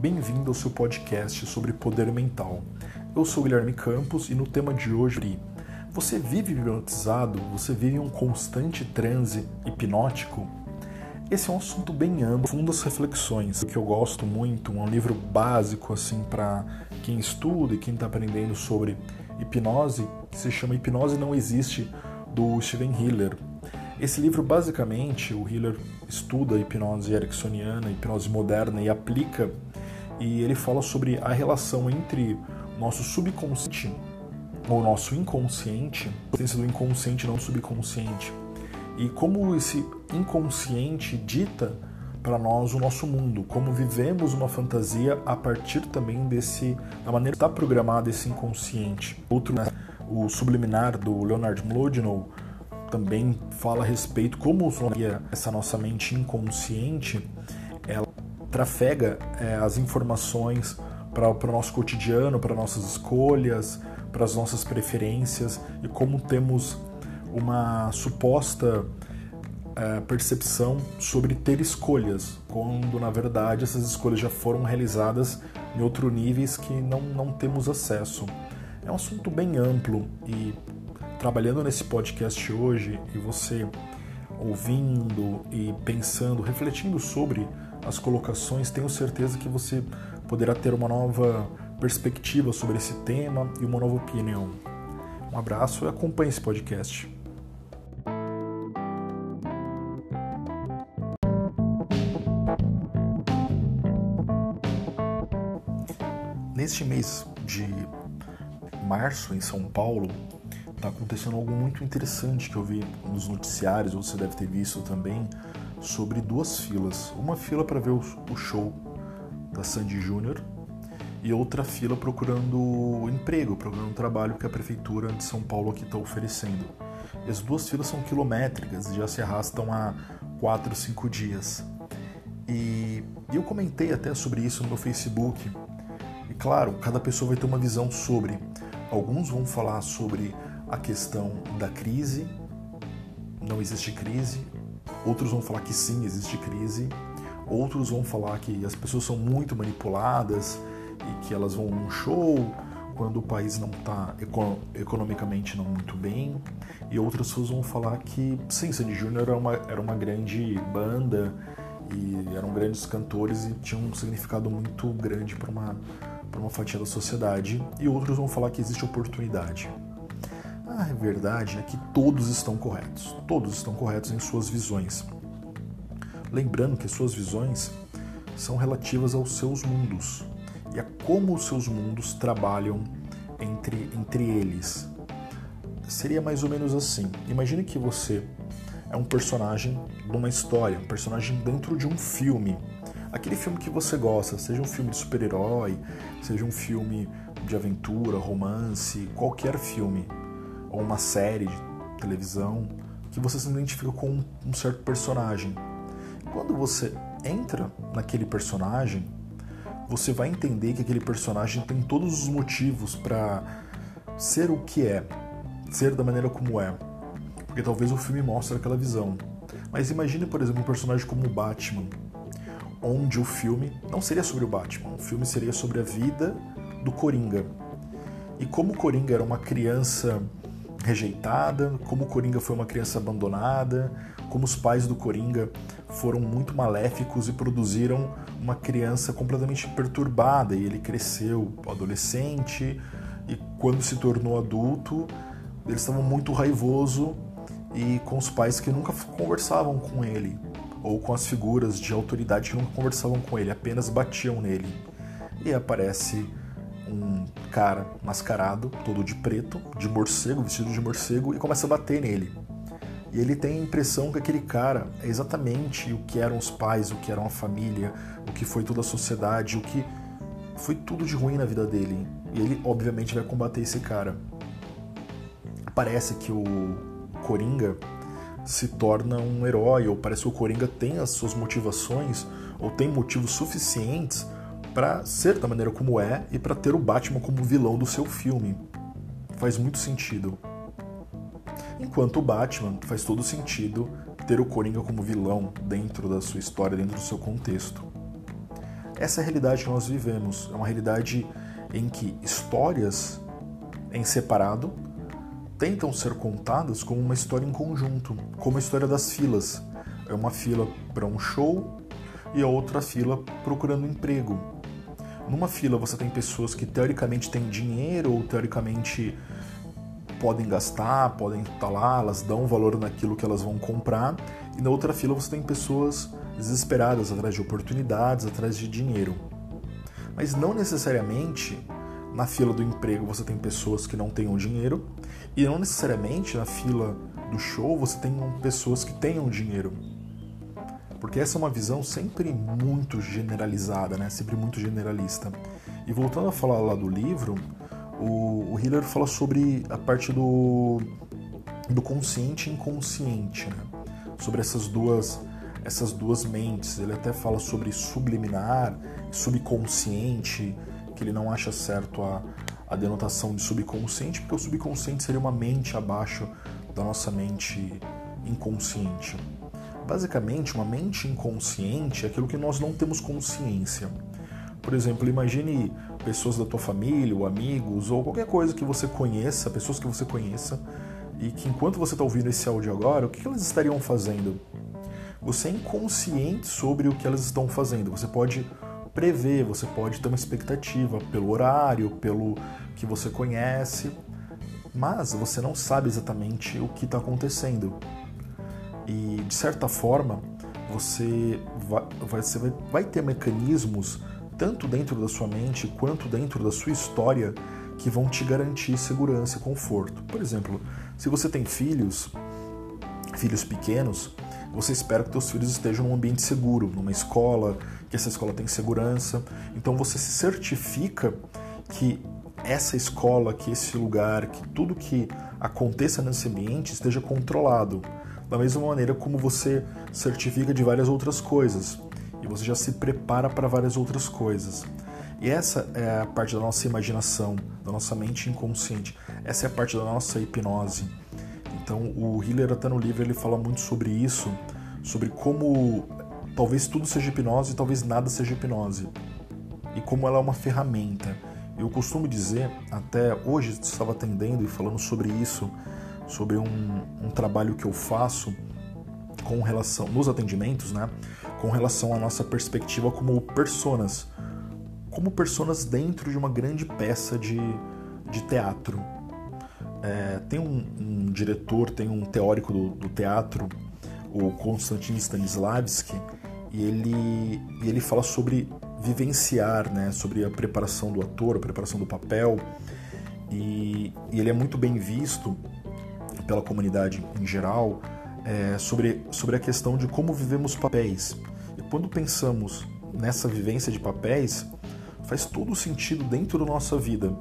Bem-vindo ao seu podcast sobre poder mental. Eu sou Guilherme Campos e no tema de hoje, você vive hipnotizado? Você vive em um constante transe hipnótico? Esse é um assunto bem amplo, fundas reflexões, que eu gosto muito, um livro básico assim para quem estuda e quem está aprendendo sobre hipnose, que se chama Hipnose Não Existe, do Steven Hiller. Esse livro, basicamente, o Hiller estuda a hipnose ericksoniana, a hipnose moderna e aplica, e ele fala sobre a relação entre nosso subconsciente ou nosso inconsciente, a do inconsciente não subconsciente, e como esse inconsciente dita para nós o nosso mundo, como vivemos uma fantasia a partir também desse da maneira que está programado esse inconsciente. Outro, né, o subliminar do Leonard Mlodinow também fala a respeito como essa nossa mente inconsciente trafega é, as informações para o nosso cotidiano, para nossas escolhas, para as nossas preferências e como temos uma suposta é, percepção sobre ter escolhas, quando na verdade essas escolhas já foram realizadas em outros níveis que não, não temos acesso. É um assunto bem amplo e trabalhando nesse podcast hoje e você ouvindo e pensando, refletindo sobre as colocações, tenho certeza que você poderá ter uma nova perspectiva sobre esse tema e uma nova opinião. Um abraço e acompanhe esse podcast. Neste mês de março, em São Paulo, está acontecendo algo muito interessante que eu vi nos noticiários, você deve ter visto também, sobre duas filas. Uma fila para ver o show da Sandy Júnior e outra fila procurando emprego, procurando trabalho que a prefeitura de São Paulo aqui está oferecendo. E as duas filas são quilométricas e já se arrastam há 4, 5 dias. E eu comentei até sobre isso no meu Facebook. E claro, cada pessoa vai ter uma visão sobre. Alguns vão falar sobre a questão da crise, não existe crise. Outros vão falar que sim, existe crise. Outros vão falar que as pessoas são muito manipuladas e que elas vão num show quando o país não está economicamente não muito bem. E outras pessoas vão falar que sim, Sandy Júnior era uma, era uma grande banda e eram grandes cantores e tinham um significado muito grande para uma, uma fatia da sociedade. E outros vão falar que existe oportunidade. A verdade é que todos estão corretos. Todos estão corretos em suas visões. Lembrando que suas visões são relativas aos seus mundos e a como os seus mundos trabalham entre, entre eles. Seria mais ou menos assim. Imagine que você é um personagem de uma história, um personagem dentro de um filme. Aquele filme que você gosta, seja um filme de super-herói, seja um filme de aventura, romance, qualquer filme, ou uma série de televisão, que você se identifica com um certo personagem. Quando você entra naquele personagem, você vai entender que aquele personagem tem todos os motivos para ser o que é, ser da maneira como é. Porque talvez o filme mostre aquela visão. Mas imagine, por exemplo, um personagem como o Batman, onde o filme não seria sobre o Batman, o filme seria sobre a vida do Coringa. E como o Coringa era uma criança rejeitada, como o Coringa foi uma criança abandonada, como os pais do Coringa foram muito maléficos e produziram uma criança completamente perturbada e ele cresceu adolescente e quando se tornou adulto ele estava muito raivoso e com os pais que nunca conversavam com ele ou com as figuras de autoridade que nunca conversavam com ele, apenas batiam nele. E aparece um cara mascarado, todo de preto, de morcego, vestido de morcego, e começa a bater nele. E ele tem a impressão que aquele cara é exatamente o que eram os pais, o que era a família, o que foi toda a sociedade, o que foi tudo de ruim na vida dele. E ele, obviamente, vai combater esse cara. Parece que o Coringa se torna um herói, ou parece que o Coringa tem as suas motivações, ou tem motivos suficientes para ser da maneira como é e para ter o Batman como vilão do seu filme. Faz muito sentido. Enquanto o Batman faz todo sentido ter o Coringa como vilão dentro da sua história, dentro do seu contexto. essa é a realidade que nós vivemos. É uma realidade em que histórias em separado tentam ser contadas como uma história em conjunto, como a história das filas. É uma fila para um show e a outra fila procurando emprego. Numa fila você tem pessoas que teoricamente têm dinheiro ou teoricamente podem gastar, podem estar lá, elas dão valor naquilo que elas vão comprar, e na outra fila você tem pessoas desesperadas atrás de oportunidades, atrás de dinheiro. Mas não necessariamente na fila do emprego você tem pessoas que não tenham dinheiro, e não necessariamente na fila do show você tem pessoas que tenham dinheiro. Porque essa é uma visão sempre muito generalizada, né? sempre muito generalista. E voltando a falar lá do livro, o, o Hiller fala sobre a parte do, do consciente e inconsciente, né? sobre essas duas, essas duas mentes. Ele até fala sobre subliminar, subconsciente, que ele não acha certo a, a denotação de subconsciente, porque o subconsciente seria uma mente abaixo da nossa mente inconsciente. Basicamente, uma mente inconsciente é aquilo que nós não temos consciência. Por exemplo, imagine pessoas da tua família, ou amigos, ou qualquer coisa que você conheça, pessoas que você conheça, e que enquanto você está ouvindo esse áudio agora, o que elas estariam fazendo? Você é inconsciente sobre o que elas estão fazendo. Você pode prever, você pode ter uma expectativa pelo horário, pelo que você conhece, mas você não sabe exatamente o que está acontecendo. E de certa forma, você vai, você vai ter mecanismos, tanto dentro da sua mente quanto dentro da sua história, que vão te garantir segurança e conforto. Por exemplo, se você tem filhos, filhos pequenos, você espera que seus filhos estejam num ambiente seguro, numa escola, que essa escola tem segurança. Então você se certifica que essa escola, que esse lugar, que tudo que aconteça nesse ambiente esteja controlado. Da mesma maneira como você certifica de várias outras coisas e você já se prepara para várias outras coisas. E essa é a parte da nossa imaginação, da nossa mente inconsciente. Essa é a parte da nossa hipnose. Então, o Hiller até no livro ele fala muito sobre isso, sobre como talvez tudo seja hipnose talvez nada seja hipnose. E como ela é uma ferramenta. Eu costumo dizer, até hoje estava atendendo e falando sobre isso, sobre um, um trabalho que eu faço com relação nos atendimentos, né? Com relação à nossa perspectiva como personas, como personas dentro de uma grande peça de, de teatro. É, tem um, um, diretor, tem um teórico do, do teatro, o Konstantin Stanislavski, e ele, e ele fala sobre vivenciar, né, sobre a preparação do ator, a preparação do papel, e, e ele é muito bem visto pela comunidade em geral é, sobre, sobre a questão de como vivemos papéis. E quando pensamos nessa vivência de papéis, faz todo sentido dentro da nossa vida.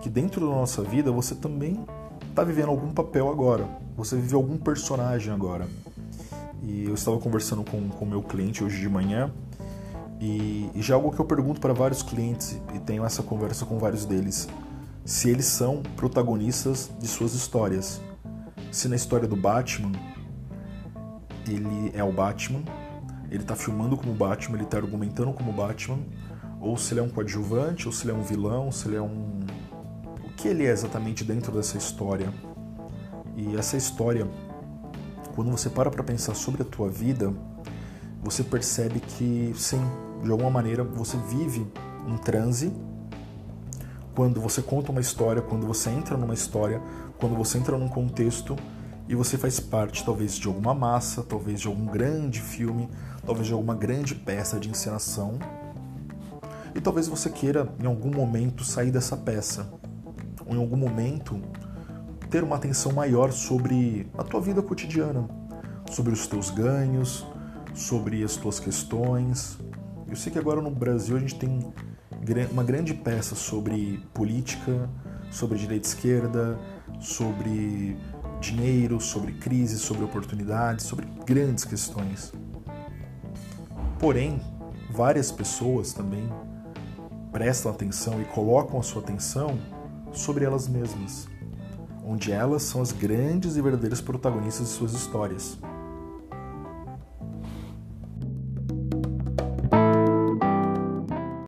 Que dentro da nossa vida você também está vivendo algum papel agora, você vive algum personagem agora. E eu estava conversando com o meu cliente hoje de manhã e, e já é algo que eu pergunto para vários clientes e tenho essa conversa com vários deles, se eles são protagonistas de suas histórias. Se na história do Batman ele é o Batman, ele está filmando como Batman, ele está argumentando como Batman, ou se ele é um coadjuvante, ou se ele é um vilão, se ele é um. O que ele é exatamente dentro dessa história? E essa história quando você para para pensar sobre a tua vida, você percebe que sim, de alguma maneira você vive um transe. Quando você conta uma história, quando você entra numa história, quando você entra num contexto e você faz parte talvez de alguma massa, talvez de algum grande filme, talvez de alguma grande peça de encenação. E talvez você queira em algum momento sair dessa peça, ou em algum momento ter uma atenção maior sobre a tua vida cotidiana, sobre os teus ganhos, sobre as tuas questões. Eu sei que agora no Brasil a gente tem uma grande peça sobre política, sobre direita esquerda, sobre dinheiro, sobre crise, sobre oportunidades, sobre grandes questões. Porém, várias pessoas também prestam atenção e colocam a sua atenção sobre elas mesmas onde elas são as grandes e verdadeiras protagonistas de suas histórias.